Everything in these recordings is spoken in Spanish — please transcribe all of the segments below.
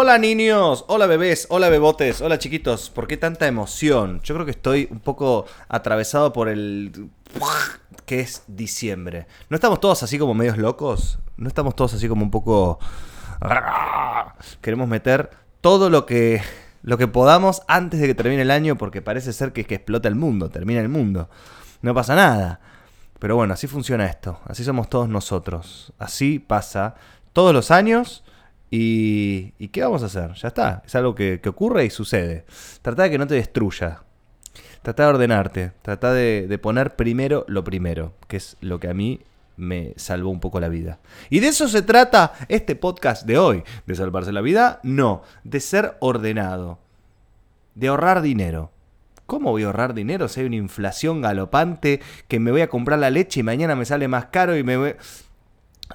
Hola niños, hola bebés, hola bebotes, hola chiquitos. ¿Por qué tanta emoción? Yo creo que estoy un poco atravesado por el... que es diciembre. ¿No estamos todos así como medios locos? ¿No estamos todos así como un poco... Queremos meter todo lo que, lo que podamos antes de que termine el año porque parece ser que es que explota el mundo, termina el mundo. No pasa nada. Pero bueno, así funciona esto. Así somos todos nosotros. Así pasa todos los años y, ¿Y qué vamos a hacer? Ya está. Es algo que, ocurre y sucede. Trata de que no te destruya. Trata de ordenarte. Trata de, de, poner primero lo primero, que es lo que a mí me salvó un poco la vida. Y de eso se trata este podcast de hoy. ¿De salvarse la vida? No, de ser ordenado. De ahorrar dinero. ¿Cómo voy a ahorrar dinero si hay una inflación galopante que me voy a comprar la leche y mañana me sale más caro y me voy...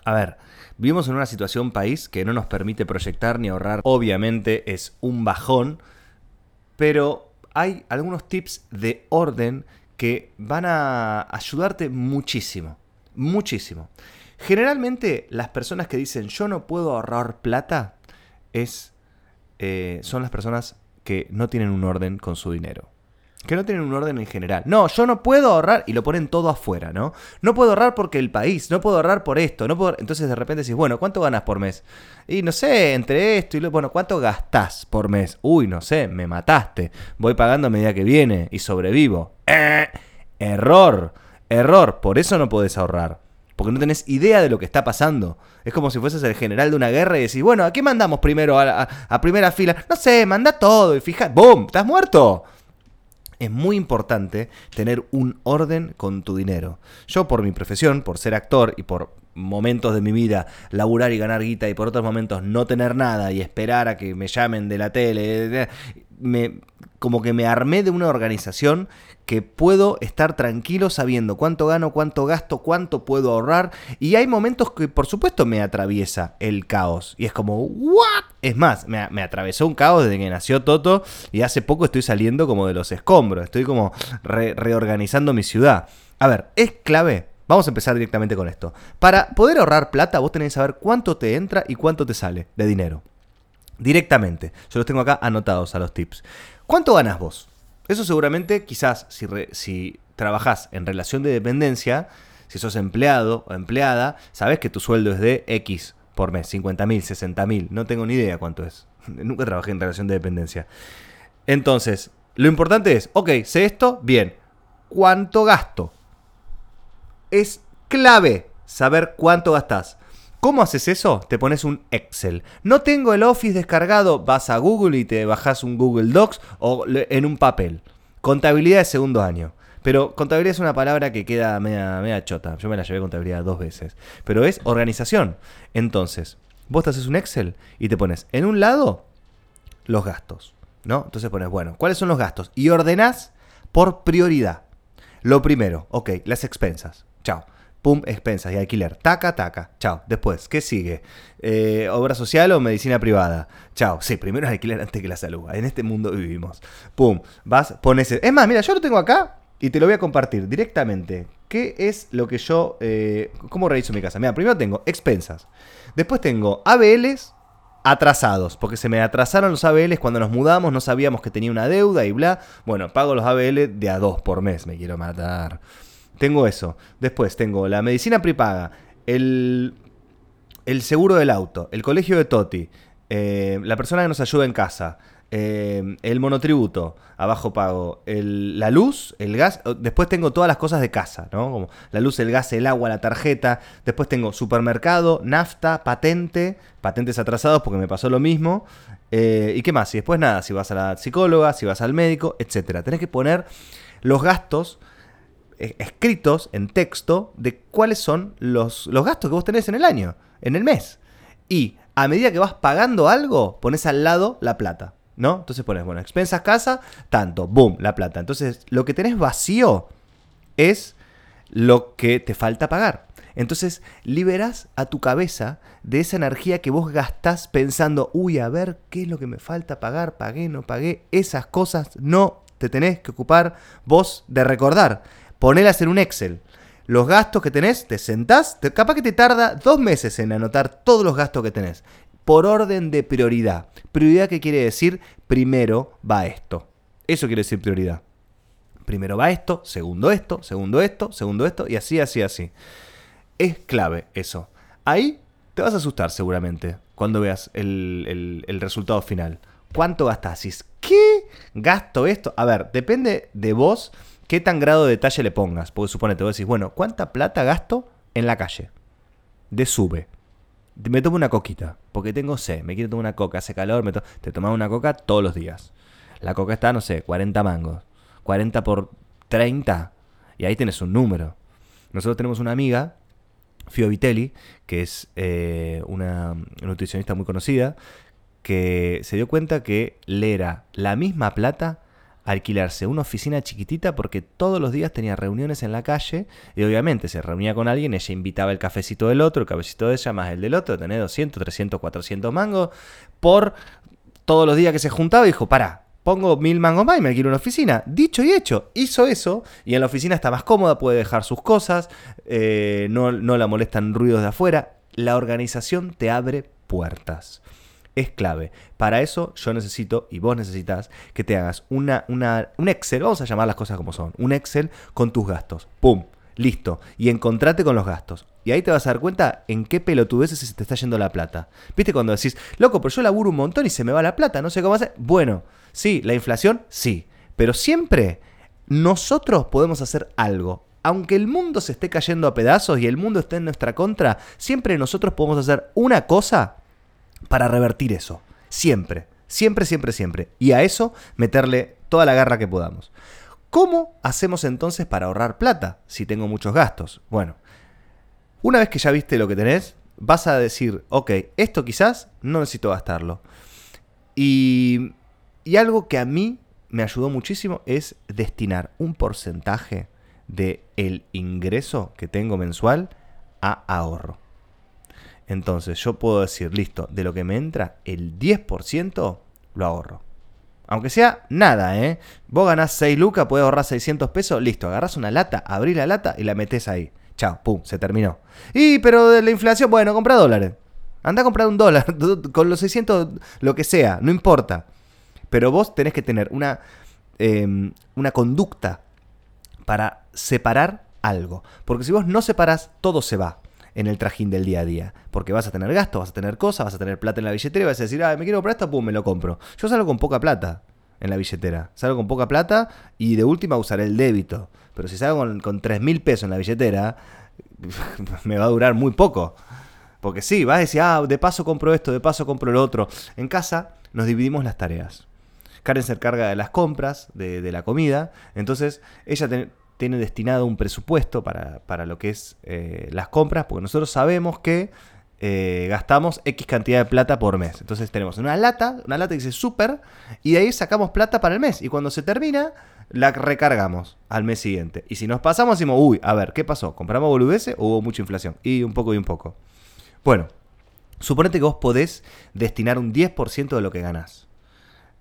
A ver, Vivimos en una situación país que no nos permite proyectar ni ahorrar. Obviamente es un bajón, pero hay algunos tips de orden que van a ayudarte muchísimo. Muchísimo. Generalmente las personas que dicen yo no puedo ahorrar plata es, eh, son las personas que no tienen un orden con su dinero que no tienen un orden en general. No, yo no puedo ahorrar y lo ponen todo afuera, ¿no? No puedo ahorrar porque el país, no puedo ahorrar por esto, no puedo... Entonces de repente decís, bueno, ¿cuánto ganas por mes? Y no sé, entre esto y lo... Bueno, ¿cuánto gastás por mes? Uy, no sé, me mataste. Voy pagando a medida que viene y sobrevivo. Eh, error, error, por eso no podés ahorrar. Porque no tenés idea de lo que está pasando. Es como si fueses el general de una guerra y decís, bueno, ¿a qué mandamos primero a, a primera fila? No sé, manda todo y fija, ¡boom! ¿Estás muerto? Es muy importante tener un orden con tu dinero. Yo por mi profesión, por ser actor y por momentos de mi vida laburar y ganar guita y por otros momentos no tener nada y esperar a que me llamen de la tele, me, como que me armé de una organización que puedo estar tranquilo sabiendo cuánto gano, cuánto gasto, cuánto puedo ahorrar. Y hay momentos que por supuesto me atraviesa el caos. Y es como, ¿what? Es más, me, atravesó un caos desde que nació Toto y hace poco estoy saliendo como de los escombros. Estoy como reorganizando mi ciudad. A ver, es clave. Vamos a empezar directamente con esto. Para poder ahorrar plata, vos tenés que saber cuánto te entra y cuánto te sale de dinero. Directamente. Yo los tengo acá anotados a los tips. ¿Cuánto ganas vos? Eso seguramente, quizás, si, si trabajás en relación de dependencia, si sos empleado o empleada, sabes que tu sueldo es de X por mes, 50 mil, 60 mil, no tengo ni idea cuánto es. Nunca trabajé en relación de dependencia. Entonces, lo importante es, ok, sé esto, bien, ¿cuánto gasto? Es clave saber cuánto gastás. ¿Cómo haces eso? Te pones un Excel. No tengo el Office descargado, vas a Google y te bajas un Google Docs o en un papel. Contabilidad de segundo año. Pero contabilidad es una palabra que queda media, chota. Yo me la llevé contabilidad dos veces. Pero es organización. Entonces, vos te haces un Excel y te pones en un lado los gastos. ¿No? Entonces pones, bueno, ¿cuáles son los gastos? Y ordenás por prioridad. Lo primero, ok, las expensas. Chao pum, expensas y alquiler. Taca, taca. Chao. Después, ¿qué sigue? Eh, ¿Obra social o medicina privada? Chao. Sí, primero alquiler antes que la salud. En este mundo vivimos. Pum, vas, pones... Es más, mira, yo lo tengo acá y te lo voy a compartir directamente. ¿Qué es lo que yo... Eh, ¿Cómo reviso mi casa? Mira, primero tengo expensas. Después tengo ABLs atrasados, porque se me atrasaron los ABLs cuando nos mudamos, no sabíamos que tenía una deuda y bla. Bueno, pago los ABL de a dos por mes, me quiero matar. Tengo eso. Después tengo la medicina prepaga, el, el seguro del auto, el colegio de Toti, eh, la persona que nos ayuda en casa, eh, el monotributo, abajo pago, la luz, el gas, después tengo todas las cosas de casa, ¿no? Como la luz, el gas, el agua, la tarjeta, después tengo supermercado, nafta, patente, patentes atrasados porque me pasó lo mismo, eh, ¿y qué más? Y después nada, si vas a la psicóloga, si vas al médico, etcétera. Tenés que poner los gastos escritos en texto de cuáles son los, los gastos que vos tenés en el año, en el mes. Y a medida que vas pagando algo, pones al lado la plata. ¿no? Entonces pones, bueno, expensas casa, tanto, boom, la plata. Entonces, lo que tenés vacío es lo que te falta pagar. Entonces liberas a tu cabeza de esa energía que vos gastás pensando, uy, a ver, ¿qué es lo que me falta pagar? Pagué, no pagué. Esas cosas no te tenés que ocupar vos de recordar. Ponelas en un Excel. Los gastos que tenés, te sentás, capaz que te tarda dos meses en anotar todos los gastos que tenés. Por orden de prioridad. Prioridad que quiere decir, primero va esto. Eso quiere decir prioridad. Primero va esto, segundo esto, segundo esto, segundo esto, y así, así, así. Es clave eso. Ahí te vas a asustar seguramente cuando veas el, resultado final. ¿Cuánto gastas? ¿qué? ¿Gasto esto? A ver, depende de vos qué tan grado de detalle le pongas. Porque suponete, vos decís, bueno, ¿cuánta plata gasto en la calle? De sube. Me tomo una coquita, porque tengo sed, me quiero tomar una coca, hace calor, me te tomas una coca todos los días. La coca está, no sé, 40 mangos. 40 por 30, y ahí tienes un número. Nosotros tenemos una amiga Fio Vitelli, que es eh, una nutricionista muy conocida, que se dio cuenta que le era la misma plata alquilarse una oficina chiquitita porque todos los días tenía reuniones en la calle y obviamente se reunía con alguien, ella invitaba el cafecito del otro, el cafecito de ella más el del otro, tenía 200, 300, 400 mangos por todos los días que se juntaba y dijo, para, pongo mil mangos más y me alquilo una oficina. Dicho y hecho, hizo eso y en la oficina está más cómoda, puede dejar sus cosas, eh, no, no la molestan ruidos de afuera. La organización te abre puertas. Es clave. Para eso yo necesito, y vos necesitas, que te hagas una, una, un Excel, vamos a llamar las cosas como son, un Excel con tus gastos. ¡Pum! Listo. Y encontrate con los gastos. Y ahí te vas a dar cuenta en qué pelotudeces se te está yendo la plata. ¿Viste cuando decís, loco, pero yo laburo un montón y se me va la plata, no sé cómo hacer? Bueno, sí, la inflación, sí. Pero siempre nosotros podemos hacer algo. Aunque el mundo se esté cayendo a pedazos y el mundo esté en nuestra contra, siempre nosotros podemos hacer una cosa para revertir eso. Siempre. Siempre, siempre, siempre. Y a eso meterle toda la garra que podamos. ¿Cómo hacemos entonces para ahorrar plata si tengo muchos gastos? Bueno, una vez que ya viste lo que tenés, vas a decir, ok, esto quizás no necesito gastarlo. Y, y algo que a mí me ayudó muchísimo es destinar un porcentaje del el ingreso que tengo mensual a ahorro. Entonces yo puedo decir, listo, de lo que me entra, el 10% lo ahorro. Aunque sea nada, ¿eh? Vos ganás 6 lucas, podés ahorrar 600 pesos, listo, agarrás una lata, abrís la lata y la metés ahí. Chao, pum, se terminó. Y, pero de la inflación, bueno, compra dólares. Anda a comprar un dólar, con los 600, lo que sea, no importa. Pero vos tenés que tener una, em, una conducta para separar algo. Porque si vos no separás, todo se va en el trajín del día a día. Porque vas a tener gastos, vas a tener cosas, vas a tener plata en la billetera y vas a decir, ah, me quiero comprar esto, pum, me lo compro. Yo salgo con poca plata en la billetera. Salgo con poca plata y de última usaré el débito. Pero si salgo con, con 3 mil pesos en la billetera, me va a durar muy poco. Porque sí, vas a decir, ah, de paso compro esto, de paso compro lo otro. En casa nos dividimos las tareas. Karen se encarga de las compras, de, la comida. Entonces, ella tiene destinado un presupuesto para, lo que es eh, las compras, porque nosotros sabemos que eh, gastamos X cantidad de plata por mes. Entonces tenemos una lata, una lata que dice super, y de ahí sacamos plata para el mes. Y cuando se termina, la recargamos al mes siguiente. Y si nos pasamos, decimos, uy, a ver, ¿qué pasó? ¿Compramos boludeces o hubo mucha inflación? Y un poco y un poco. Bueno, suponete que vos podés destinar un 10% de lo que ganás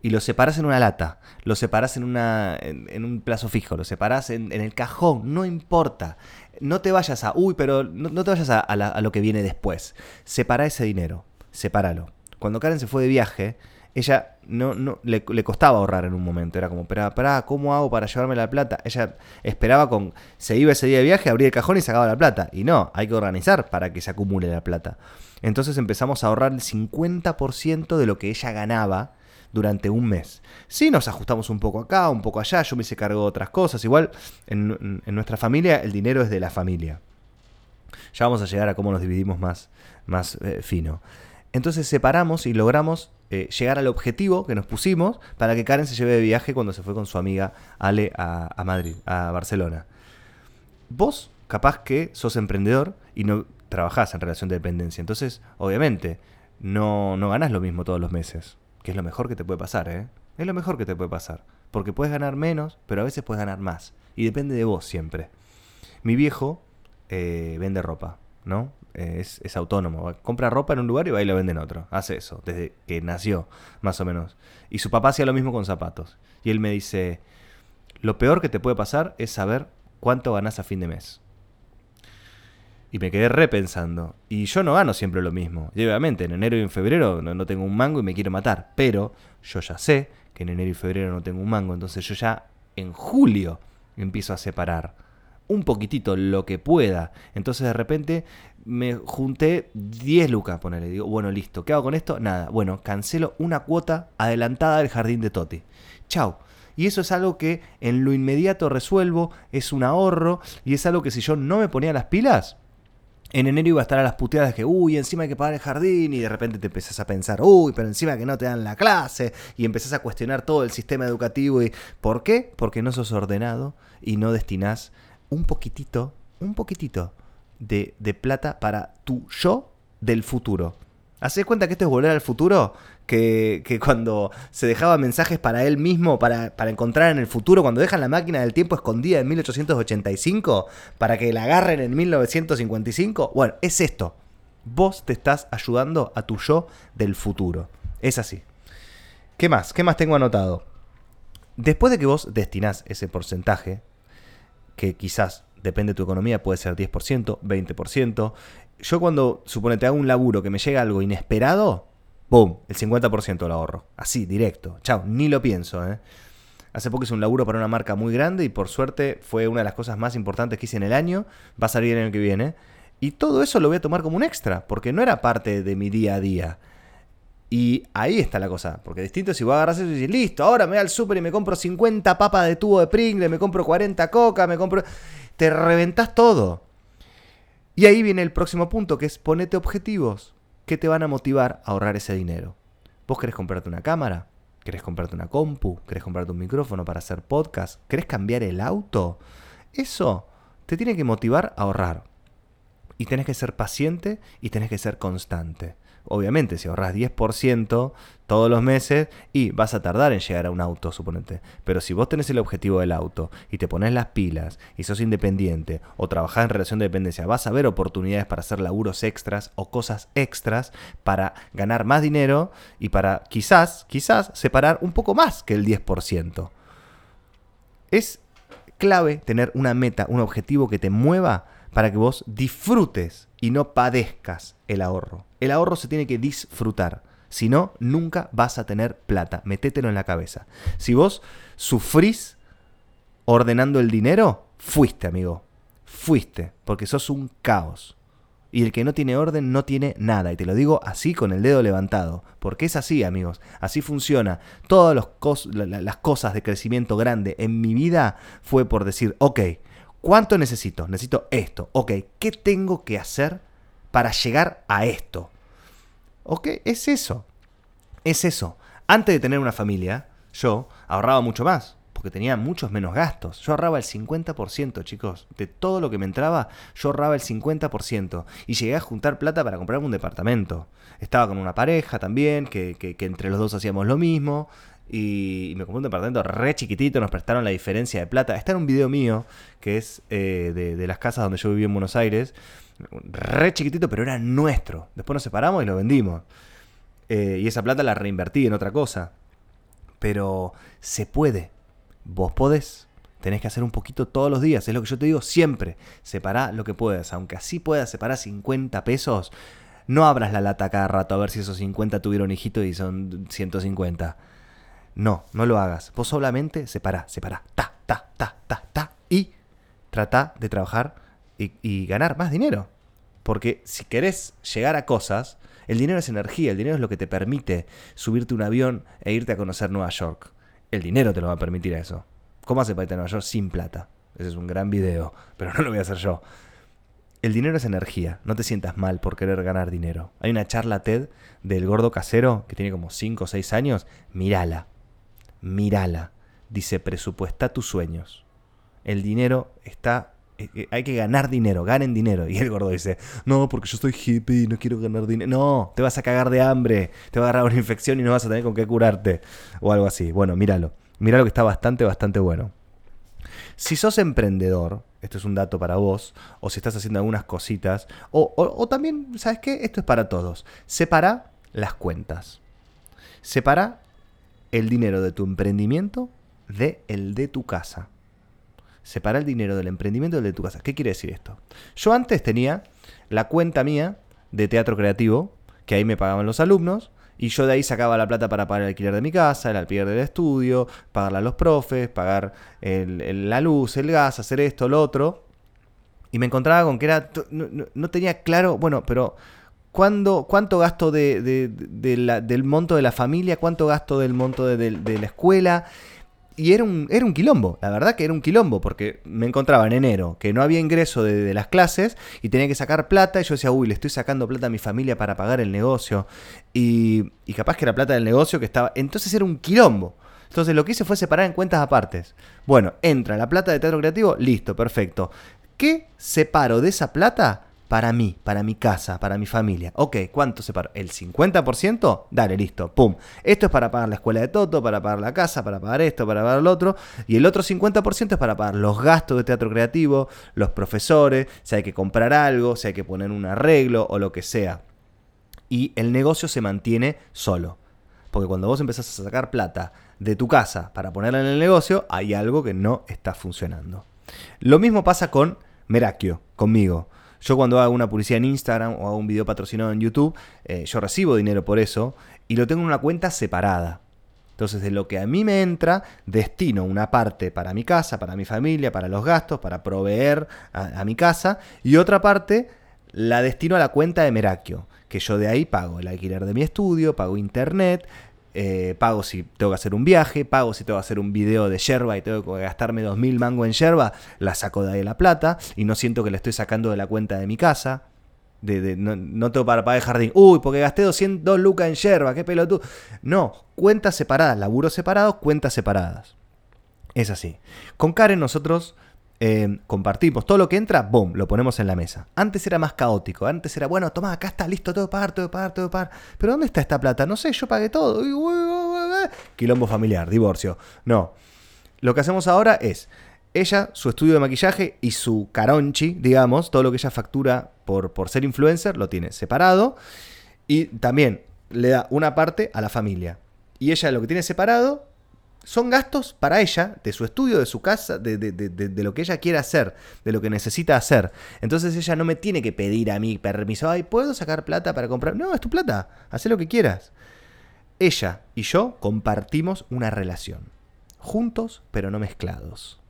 y lo separas en una lata, lo separas en, una, en, un plazo fijo, lo separas en, el cajón, no importa. No te vayas a, uy, pero no, te vayas a, lo que viene después. Separa ese dinero, sepáralo. Cuando Karen se fue de viaje, ella no, no le, costaba ahorrar en un momento. Era como, pero pará, ¿cómo hago para llevarme la plata? Ella esperaba con, se iba ese día de viaje, abría el cajón y sacaba la plata. Y no, hay que organizar para que se acumule la plata. Entonces empezamos a ahorrar el 50% de lo que ella ganaba durante un mes. Sí nos ajustamos un poco acá, un poco allá, yo me hice cargo de otras cosas, igual en, nuestra familia el dinero es de la familia. Ya vamos a llegar a cómo nos dividimos más, más eh, fino. Entonces separamos y logramos eh, llegar al objetivo que nos pusimos para que Karen se lleve de viaje cuando se fue con su amiga Ale a, a Madrid, a Barcelona. Vos, capaz que sos emprendedor y no trabajás en relación de dependencia. Entonces, obviamente, no, no ganás lo mismo todos los meses que es lo mejor que te puede pasar, ¿eh? Es lo mejor que te puede pasar. Porque puedes ganar menos, pero a veces puedes ganar más. Y depende de vos siempre. Mi viejo eh, vende ropa, ¿no? Eh, es, es, autónomo. Compra ropa en un lugar y va y lo vende en otro. Hace eso, desde que nació, más o menos. Y su papá hacía lo mismo con zapatos. Y él me dice, lo peor que te puede pasar es saber cuánto ganás a fin de mes. Y me quedé repensando. Y yo no gano siempre lo mismo. Y obviamente en enero y en febrero no, no, tengo un mango y me quiero matar. Pero yo ya sé que en enero y febrero no tengo un mango. Entonces yo ya en julio empiezo a separar un poquitito lo que pueda. Entonces de repente me junté 10 lucas, ponele. Digo, bueno, listo. ¿Qué hago con esto? Nada. Bueno, cancelo una cuota adelantada del jardín de Toti. Chau. Y eso es algo que en lo inmediato resuelvo, es un ahorro y es algo que si yo no me ponía las pilas, en enero iba a estar a las puteadas que, uy, encima hay que pagar el jardín y de repente te empezás a pensar, uy, pero encima que no te dan la clase y empezás a cuestionar todo el sistema educativo. y ¿Por qué? Porque no sos ordenado y no destinás un poquitito, un poquitito de, de plata para tu yo del futuro. ¿Haces cuenta que esto es volver al futuro? Que, que, cuando se dejaba mensajes para él mismo, para, para, encontrar en el futuro, cuando dejan la máquina del tiempo escondida en 1885, para que la agarren en 1955. Bueno, es esto. Vos te estás ayudando a tu yo del futuro. Es así. ¿Qué más? ¿Qué más tengo anotado? Después de que vos destinás ese porcentaje, que quizás depende de tu economía, puede ser 10%, 20%. Yo cuando, suponete, hago un laburo que me llega algo inesperado, ¡boom! El 50% lo ahorro. Así, directo. Chao, ni lo pienso, ¿eh? Hace poco hice un laburo para una marca muy grande y por suerte fue una de las cosas más importantes que hice en el año. Va a salir el año que viene. Y todo eso lo voy a tomar como un extra, porque no era parte de mi día a día. Y ahí está la cosa, porque distinto si vos agarras eso y dices, listo, ahora me voy al súper y me compro 50 papas de tubo de Pringle, me compro 40 coca, me compro... Te reventás todo. Y ahí viene el próximo punto, que es ponete objetivos que te van a motivar a ahorrar ese dinero. ¿Vos querés comprarte una cámara? ¿Querés comprarte una compu? ¿Querés comprarte un micrófono para hacer podcast? ¿Querés cambiar el auto? Eso te tiene que motivar a ahorrar. Y tenés que ser paciente y tenés que ser constante. Obviamente, si ahorras 10% todos los meses y vas a tardar en llegar a un auto, suponete. Pero si vos tenés el objetivo del auto y te pones las pilas y sos independiente o trabajás en relación de dependencia, vas a ver oportunidades para hacer laburos extras o cosas extras para ganar más dinero y para quizás, quizás separar un poco más que el 10%. Es clave tener una meta, un objetivo que te mueva para que vos disfrutes y no padezcas el ahorro. El ahorro se tiene que disfrutar. Si no, nunca vas a tener plata. Metételo en la cabeza. Si vos sufrís ordenando el dinero, fuiste, amigo. Fuiste, porque sos un caos. Y el que no tiene orden no tiene nada. Y te lo digo así con el dedo levantado. Porque es así, amigos. Así funciona. Todas las cosas de crecimiento grande en mi vida fue por decir, ok, ¿Cuánto necesito? Necesito esto. Ok, ¿qué tengo que hacer para llegar a esto? Ok, es eso. Es eso. Antes de tener una familia, yo ahorraba mucho más, porque tenía muchos menos gastos. Yo ahorraba el 50%, chicos. De todo lo que me entraba, yo ahorraba el 50%. Y llegué a juntar plata para comprarme un departamento. Estaba con una pareja también, que, que, que entre los dos hacíamos lo mismo y me compré un departamento re chiquitito, nos prestaron la diferencia de plata. Está en un video mío, que es eh, de, las casas donde yo viví en Buenos Aires, re chiquitito, pero era nuestro. Después nos separamos y lo vendimos. Eh, y esa plata la reinvertí en otra cosa. Pero se puede. Vos podés. Tenés que hacer un poquito todos los días. Es lo que yo te digo siempre. Separá lo que puedas. Aunque así puedas separar 50 pesos, no abras la lata cada rato a ver si esos 50 tuvieron hijito y son 150 no, no lo hagas. Vos solamente separa, separa, ta, ta, ta, ta, ta, y trata de trabajar y, ganar más dinero. Porque si querés llegar a cosas, el dinero es energía, el dinero es lo que te permite subirte un avión e irte a conocer Nueva York. El dinero te lo va a permitir eso. ¿Cómo hace para irte a Nueva York sin plata? Ese es un gran video, pero no lo voy a hacer yo. El dinero es energía, no te sientas mal por querer ganar dinero. Hay una charla TED del gordo casero que tiene como 5 o 6 años, mírala mírala. Dice, presupuesta tus sueños. El dinero está hay que ganar dinero, ganen dinero. Y el gordo dice, no, porque yo estoy hippie y no quiero ganar dinero. No, te vas a cagar de hambre, te va a agarrar una infección y no vas a tener con qué curarte. O algo así. Bueno, míralo. Míralo que está bastante, bastante bueno. Si sos emprendedor, esto es un dato para vos, o si estás haciendo algunas cositas, o, o también, ¿sabes qué? Esto es para todos. Separa las cuentas. Separa el dinero de tu emprendimiento de el de tu casa. Separa el dinero del emprendimiento del de tu casa. ¿Qué quiere decir esto? Yo antes tenía la cuenta mía de teatro creativo, que ahí me pagaban los alumnos, y yo de ahí sacaba la plata para pagar el alquiler de mi casa, el alquiler del estudio, pagarle a los profes, pagar la luz, el gas, hacer esto, lo otro. Y me encontraba con que era. No, tenía claro. Bueno, pero. ¿Cuánto gasto de, del monto de la familia? ¿Cuánto gasto del monto de, la escuela? Y era un, era un quilombo, la verdad que era un quilombo, porque me encontraba en enero que no había ingreso de, las clases y tenía que sacar plata y yo decía, uy, le estoy sacando plata a mi familia para pagar el negocio. Y, y capaz que era plata del negocio que estaba... Entonces era un quilombo. Entonces lo que hice fue separar en cuentas apartes. Bueno, entra la plata de teatro creativo, listo, perfecto. ¿Qué separo de esa plata? Para mí, para mi casa, para mi familia. Ok, ¿cuánto separo? ¿El 50%? Dale, listo, pum. Esto es para pagar la escuela de Toto, para pagar la casa, para pagar esto, para pagar lo otro. Y el otro 50% es para pagar los gastos de teatro creativo, los profesores, si hay que comprar algo, si hay que poner un arreglo o lo que sea. Y el negocio se mantiene solo. Porque cuando vos empezás a sacar plata de tu casa para ponerla en el negocio, hay algo que no está funcionando. Lo mismo pasa con Merakio, conmigo. Yo cuando hago una publicidad en Instagram o hago un video patrocinado en YouTube, eh, yo recibo dinero por eso y lo tengo en una cuenta separada. Entonces, de lo que a mí me entra, destino una parte para mi casa, para mi familia, para los gastos, para proveer a, a mi casa, y otra parte la destino a la cuenta de Merakio, que yo de ahí pago el alquiler de mi estudio, pago internet, eh, pago si tengo que hacer un viaje, pago si tengo que hacer un video de yerba y tengo que gastarme 2.000 mango en yerba, la saco de ahí la plata y no siento que la estoy sacando de la cuenta de mi casa. De, no, tengo para pagar el jardín. Uy, porque gasté 200 lucas en yerba, qué pelotudo. No, cuentas separadas, laburos separados, cuentas separadas. Es así. Con Karen nosotros eh, compartimos todo lo que entra, boom, lo ponemos en la mesa. Antes era más caótico, antes era, bueno, toma, acá está, listo, todo pagar, todo pagar, todo pagar. Pero ¿dónde está esta plata? No sé, yo pagué todo. Quilombo familiar, divorcio. No. Lo que hacemos ahora es, ella, su estudio de maquillaje y su caronchi, digamos, todo lo que ella factura por, por ser influencer, lo tiene separado. Y también le da una parte a la familia. Y ella lo que tiene separado son gastos para ella, de su estudio, de su casa, de, lo que ella quiere hacer, de lo que necesita hacer. Entonces ella no me tiene que pedir a mí permiso, ay, ¿puedo sacar plata para comprar? No, es tu plata, haz lo que quieras. Ella y yo compartimos una relación, juntos pero no mezclados.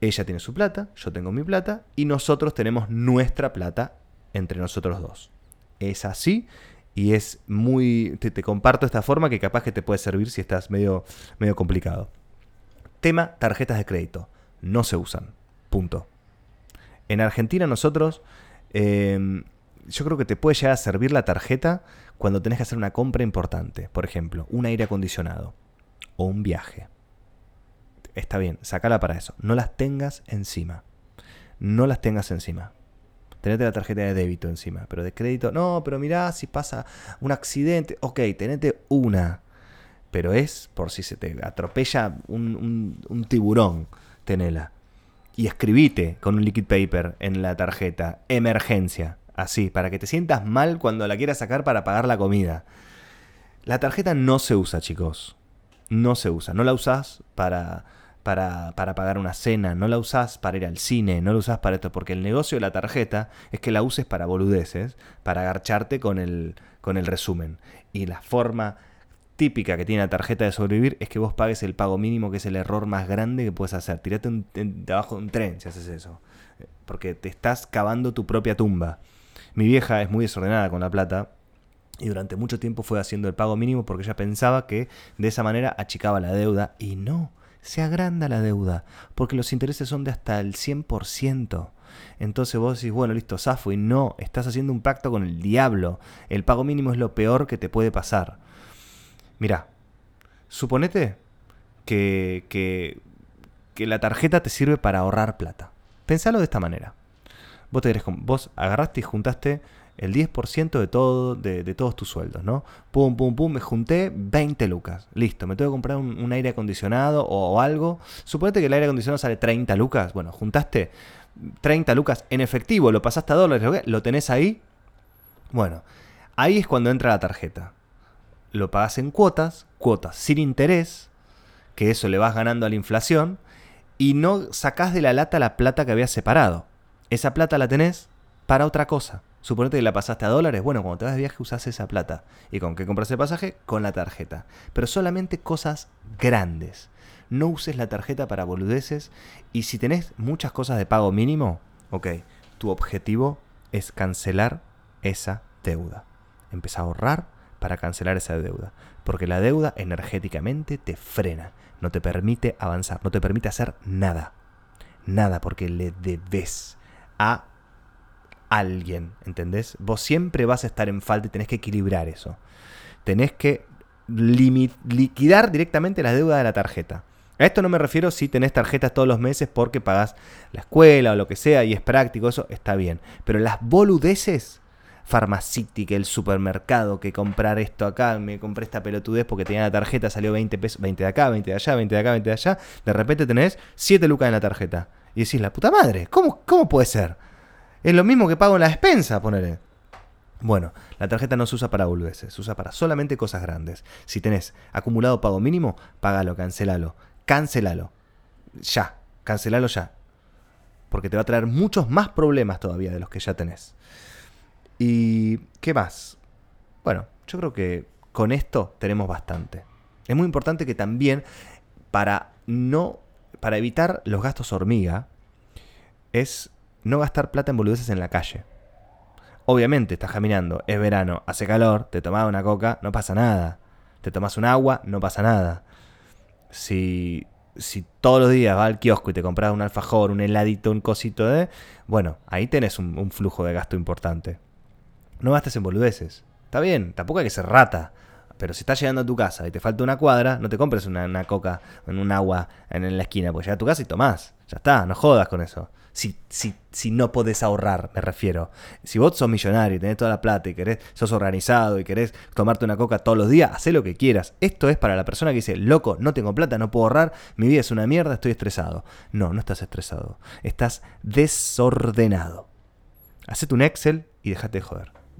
Ella tiene su plata, yo tengo mi plata y nosotros tenemos nuestra plata entre nosotros dos. Es así y es muy... Te, comparto esta forma que capaz que te puede servir si estás medio, medio complicado. Tema tarjetas de crédito. No se usan. Punto. En Argentina nosotros... Em, yo creo que te puede llegar a servir la tarjeta cuando tenés que hacer una compra importante. Por ejemplo, un aire acondicionado o un viaje. Está bien, sacala para eso. No las tengas encima. No las tengas encima tenete la tarjeta de débito encima, pero de crédito, no, pero mirá si pasa un accidente, ok, tenete una, pero es por si se te atropella un, tiburón, tenela. Y escribite con un liquid paper en la tarjeta, emergencia, así, para que te sientas mal cuando la quieras sacar para pagar la comida. La tarjeta no se usa, chicos. No se usa. No la usás para para, pagar una cena, no la usás para ir al cine, no la usás para esto, porque el negocio de la tarjeta es que la uses para boludeces, para agarcharte con el, con el resumen. Y la forma típica que tiene la tarjeta de sobrevivir es que vos pagues el pago mínimo, que es el error más grande que puedes hacer. Tirate un, debajo de un tren si haces eso, porque te estás cavando tu propia tumba. Mi vieja es muy desordenada con la plata, y durante mucho tiempo fue haciendo el pago mínimo porque ella pensaba que de esa manera achicaba la deuda y no se agranda la deuda, porque los intereses son de hasta el 100%. Entonces vos decís, bueno, listo, Safo, y no, estás haciendo un pacto con el diablo. El pago mínimo es lo peor que te puede pasar. Mira, suponete que, que, que la tarjeta te sirve para ahorrar plata. Pensalo de esta manera. Vos, te querés vos agarraste y juntaste el 10% de, todo, de, todos tus sueldos, ¿no? Pum, pum, pum, me junté 20 lucas. Listo, me tengo que comprar un, aire acondicionado o, algo. Suponete que el aire acondicionado sale 30 lucas. Bueno, juntaste 30 lucas en efectivo, lo pasaste a dólares, lo tenés ahí. Bueno, ahí es cuando entra la tarjeta. Lo pagas en cuotas, cuotas sin interés, que eso le vas ganando a la inflación, y no sacás de la lata la plata que habías separado. Esa plata la tenés para otra cosa. Suponete que la pasaste a dólares. Bueno, cuando te vas de viaje usás esa plata. ¿Y con qué compras el pasaje? Con la tarjeta. Pero solamente cosas grandes. No uses la tarjeta para boludeces. Y si tenés muchas cosas de pago mínimo, ok, tu objetivo es cancelar esa deuda. Empieza a ahorrar para cancelar esa deuda. Porque la deuda energéticamente te frena. No te permite avanzar. No te permite hacer nada. Nada porque le debes a alguien, ¿entendés? Vos siempre vas a estar en falta y tenés que equilibrar eso. Tenés que liquidar directamente las deudas de la tarjeta. A esto no me refiero si tenés tarjetas todos los meses porque pagás la escuela o lo que sea y es práctico, eso está bien. Pero las boludeces, farmacéutica, el supermercado, que comprar esto acá, me compré esta pelotudez porque tenía la tarjeta, salió 20 pesos, 20 de acá, 20 de allá, 20 de acá, 20 de allá, de repente tenés 7 lucas en la tarjeta. Y decís, la puta madre, ¿cómo, cómo puede ser? Es lo mismo que pago en la despensa, ponele. Bueno, la tarjeta no se usa para boludeces, se usa para solamente cosas grandes. Si tenés acumulado pago mínimo, págalo, cancelalo, cancelalo. Ya, cancelalo ya. Porque te va a traer muchos más problemas todavía de los que ya tenés. ¿Y qué más? Bueno, yo creo que con esto tenemos bastante. Es muy importante que también para no para evitar los gastos hormiga es no gastar plata en boludeces en la calle. Obviamente, estás caminando, es verano, hace calor, te tomás una coca, no pasa nada. Te tomas un agua, no pasa nada. Si, si todos los días vas al kiosco y te compras un alfajor, un heladito, un cosito de... Bueno, ahí tenés un, flujo de gasto importante. No gastes en boludeces. Está bien, tampoco hay que ser rata. Pero si estás llegando a tu casa y te falta una cuadra, no te compres una, una coca en un agua en, en la esquina, porque llega a tu casa y tomás. Ya está, no jodas con eso. Si, si, si no podés ahorrar, me refiero. Si vos sos millonario y tenés toda la plata y querés, sos organizado y querés tomarte una coca todos los días, hacé lo que quieras. Esto es para la persona que dice, loco, no tengo plata, no puedo ahorrar, mi vida es una mierda, estoy estresado. No, no estás estresado. Estás desordenado. Hacete un Excel y dejate de joder.